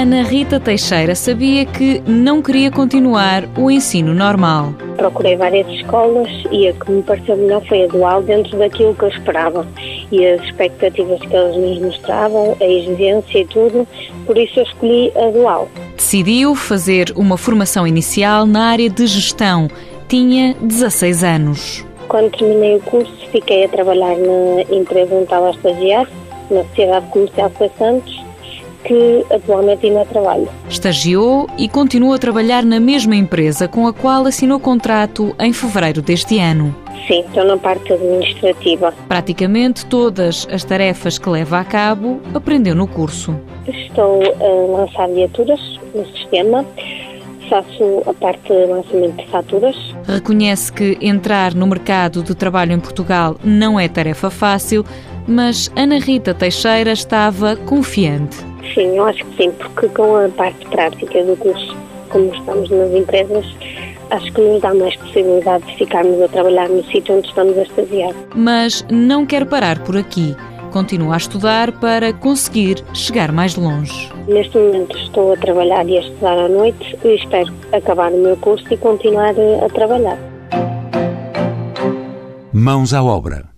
Ana Rita Teixeira sabia que não queria continuar o ensino normal. Procurei várias escolas e a que me pareceu melhor foi a dual dentro daquilo que eu esperava e as expectativas que eles nos mostravam, a exigência e tudo, por isso eu escolhi a dual. Decidiu fazer uma formação inicial na área de gestão. Tinha 16 anos. Quando terminei o curso, fiquei a trabalhar na empresa onde estava a estagiar, na Sociedade Comercial de Santos, que atualmente ainda trabalho. Estagiou e continua a trabalhar na mesma empresa com a qual assinou contrato em fevereiro deste ano. Sim, estou na parte administrativa. Praticamente todas as tarefas que leva a cabo aprendeu no curso. Estou a lançar viaturas no sistema faço a parte de lançamento de faturas. Reconhece que entrar no mercado de trabalho em Portugal não é tarefa fácil, mas Ana Rita Teixeira estava confiante. Sim, eu acho que sim, porque com a parte prática do curso, como estamos nas empresas, acho que nos dá mais possibilidade de ficarmos a trabalhar no sítio onde estamos a estagiar. Mas não quer parar por aqui. Continua a estudar para conseguir chegar mais longe. Neste momento estou a trabalhar e a estudar à noite e espero acabar o meu curso e continuar a trabalhar. Mãos à obra.